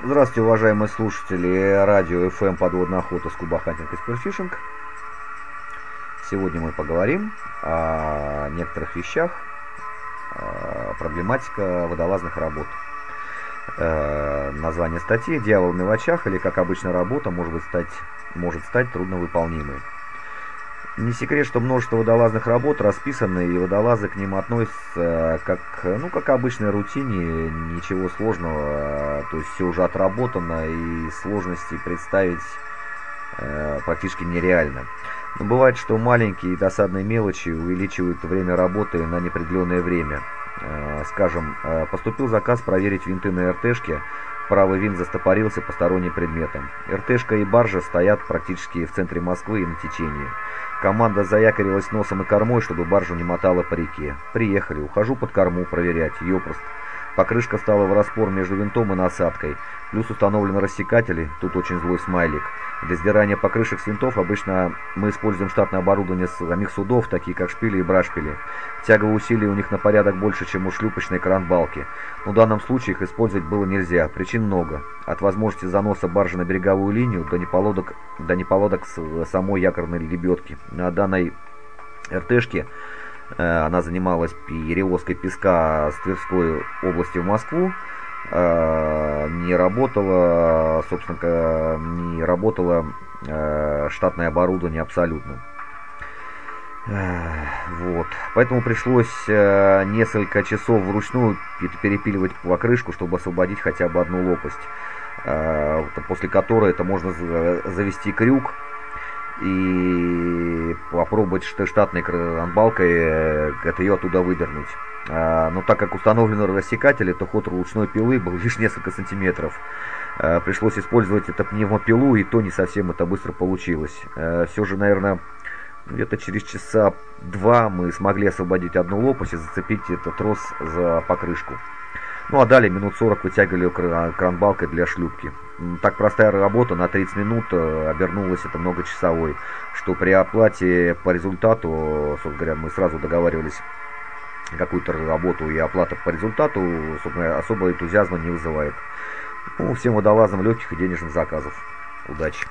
Здравствуйте, уважаемые слушатели радио FM «Подводная охота» с Кубахантинг и Спирфишинг. Сегодня мы поговорим о некоторых вещах, проблематика водолазных работ. Э, название статьи «Дьявол в мелочах» или, как обычно, работа может, стать, может стать трудновыполнимой. Не секрет, что множество водолазных работ расписаны, и водолазы к ним относятся как, ну, как обычной рутине, ничего сложного, то есть все уже отработано, и сложности представить э, практически нереально. Но бывает, что маленькие досадные мелочи увеличивают время работы на неопределенное время. Э, скажем, э, поступил заказ проверить винты на РТшке, правый винт застопорился посторонним предметом. РТшка и баржа стоят практически в центре Москвы и на течении. Команда заякорилась носом и кормой, чтобы баржу не мотала по реке. Приехали, ухожу под корму проверять, ёпрост. Покрышка стала в распор между винтом и насадкой. Плюс установлены рассекатели, тут очень злой смайлик. Для сдирания покрышек с винтов обычно мы используем штатное оборудование самих судов, такие как шпили и брашпили. Тяговые усилия у них на порядок больше, чем у шлюпочной кран-балки. Но в данном случае их использовать было нельзя, причин много. От возможности заноса баржи на береговую линию до неполодок, до неполодок с самой якорной лебедки. На данной РТшке Э, она занималась перевозкой песка с Тверской области в Москву. Э, не работала, собственно, не работало э, штатное оборудование абсолютно. Вот. Поэтому пришлось несколько часов вручную перепиливать покрышку, чтобы освободить хотя бы одну лопасть. После которой это можно завести крюк и попробовать штатной кранбалкой э, это ее оттуда выдернуть. А, но так как установлены рассекатели, то ход ручной пилы был лишь несколько сантиметров. А, пришлось использовать это пневмопилу, и то не совсем это быстро получилось. А, все же, наверное, где-то через часа два мы смогли освободить одну лопасть и зацепить этот трос за покрышку. Ну а далее минут 40 вытягивали кранбалкой для шлюпки. Так простая работа на 30 минут э, обернулась это многочасовой, что при оплате по результату, собственно говоря, мы сразу договаривались какую-то работу и оплата по результату, собственно, особо энтузиазма не вызывает. Ну, всем водолазам легких и денежных заказов. Удачи!